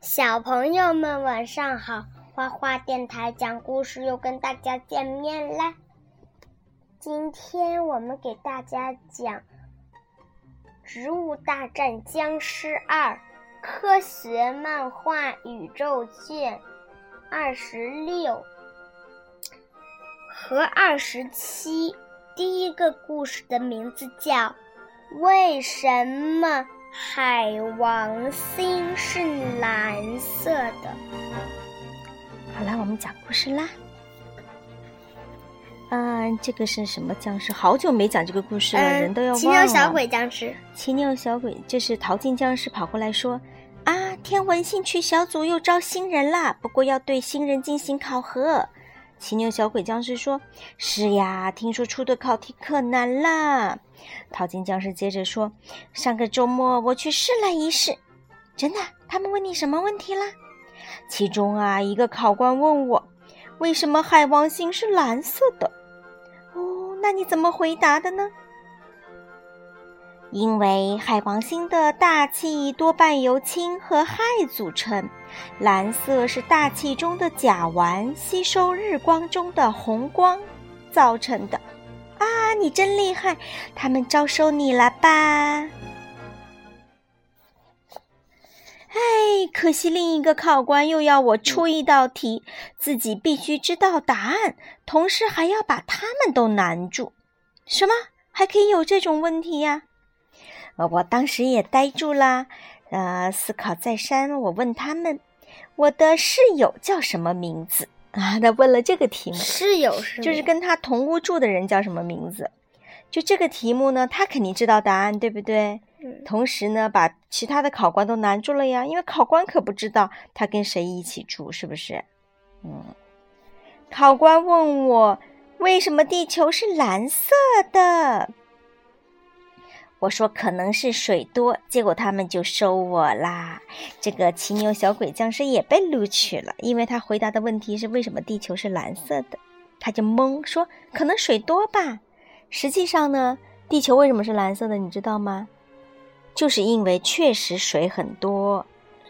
小朋友们晚上好，花花电台讲故事又跟大家见面啦。今天我们给大家讲《植物大战僵尸二》科学漫画宇宙卷二十六和二十七。第一个故事的名字叫《为什么》。海王星是蓝色的。好了，我们讲故事啦。嗯，这个是什么僵尸？好久没讲这个故事了，人都要忘了。奇妙小鬼僵尸。奇妙小鬼，这是淘金僵尸跑过来说：“啊，天文兴趣小组又招新人啦，不过要对新人进行考核。”骑牛小鬼僵尸说：“是呀，听说出的考题可难啦。”淘金僵尸接着说：“上个周末我去试了一试，真的。他们问你什么问题啦？其中啊，一个考官问我，为什么海王星是蓝色的？哦，那你怎么回答的呢？”因为海王星的大气多半由氢和氦组成，蓝色是大气中的甲烷吸收日光中的红光造成的。啊，你真厉害！他们招收你了吧？哎，可惜另一个考官又要我出一道题，自己必须知道答案，同时还要把他们都难住。什么？还可以有这种问题呀？我当时也呆住了，呃，思考再三。我问他们：“我的室友叫什么名字？” 啊，他问了这个题目。室友是就是跟他同屋住的人叫什么名字？就这个题目呢，他肯定知道答案，对不对？嗯。同时呢，把其他的考官都难住了呀，因为考官可不知道他跟谁一起住，是不是？嗯。考官问我：“为什么地球是蓝色的？”我说可能是水多，结果他们就收我啦。这个骑牛小鬼僵尸也被录取了，因为他回答的问题是为什么地球是蓝色的，他就懵说可能水多吧。实际上呢，地球为什么是蓝色的，你知道吗？就是因为确实水很多，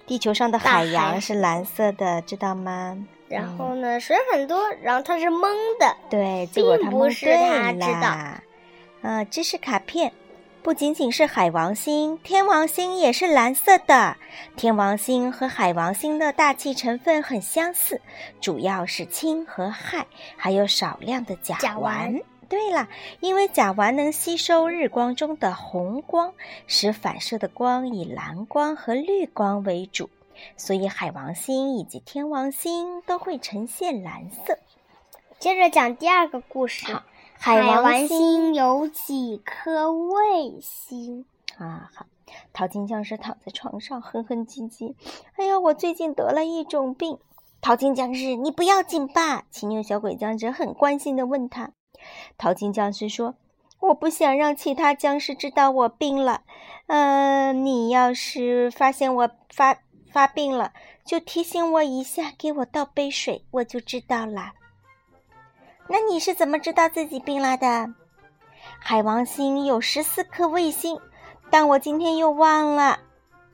地球上的海洋是蓝色的，知道吗？然后呢，水很多，然后他是懵的，对，结果他懵对啦。啊，知识卡片。不仅仅是海王星，天王星也是蓝色的。天王星和海王星的大气成分很相似，主要是氢和氦，还有少量的甲烷。对了，因为甲烷能吸收日光中的红光，使反射的光以蓝光和绿光为主，所以海王星以及天王星都会呈现蓝色。接着讲第二个故事。海王星有几颗卫星啊？好，淘金僵尸躺在床上哼哼唧唧。哎呀，我最近得了一种病。淘金僵尸，你不要紧吧？骑牛小鬼僵尸很关心的问他。淘金僵尸说：“我不想让其他僵尸知道我病了。嗯，你要是发现我发发病了，就提醒我一下，给我倒杯水，我就知道了。”那你是怎么知道自己病了的？海王星有十四颗卫星，但我今天又忘了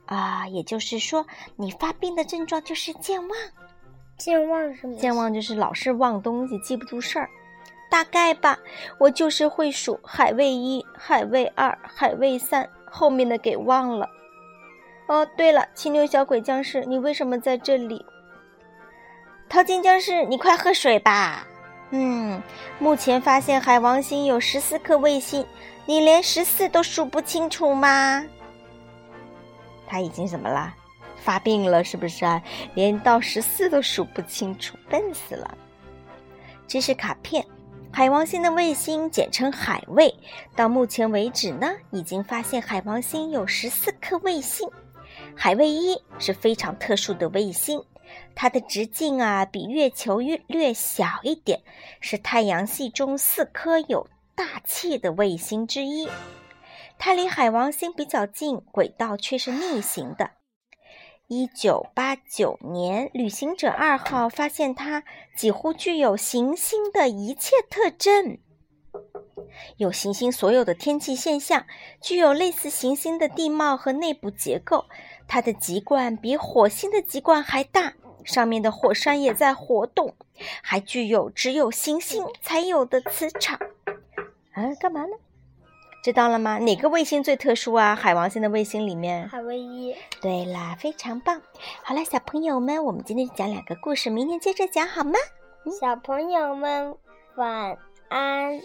啊。也就是说，你发病的症状就是健忘。健忘什么？健忘就是老是忘东西，记不住事儿。大概吧，我就是会数海卫一、海卫二、海卫三，后面的给忘了。哦，对了，青牛小鬼僵尸，你为什么在这里？淘金僵尸，你快喝水吧。嗯，目前发现海王星有十四颗卫星，你连十四都数不清楚吗？他已经怎么了？发病了是不是啊？连到十四都数不清楚，笨死了。知识卡片：海王星的卫星简称海卫。到目前为止呢，已经发现海王星有十四颗卫星。海卫一是非常特殊的卫星。它的直径啊比月球略略小一点，是太阳系中四颗有大气的卫星之一。它离海王星比较近，轨道却是逆行的。一九八九年，旅行者二号发现它几乎具有行星的一切特征。有行星所有的天气现象，具有类似行星的地貌和内部结构。它的极冠比火星的极冠还大，上面的火山也在活动，还具有只有行星才有的磁场。啊，干嘛呢？知道了吗？哪个卫星最特殊啊？海王星的卫星里面，海卫一。对啦，非常棒。好了，小朋友们，我们今天就讲两个故事，明天接着讲好吗？小朋友们晚安。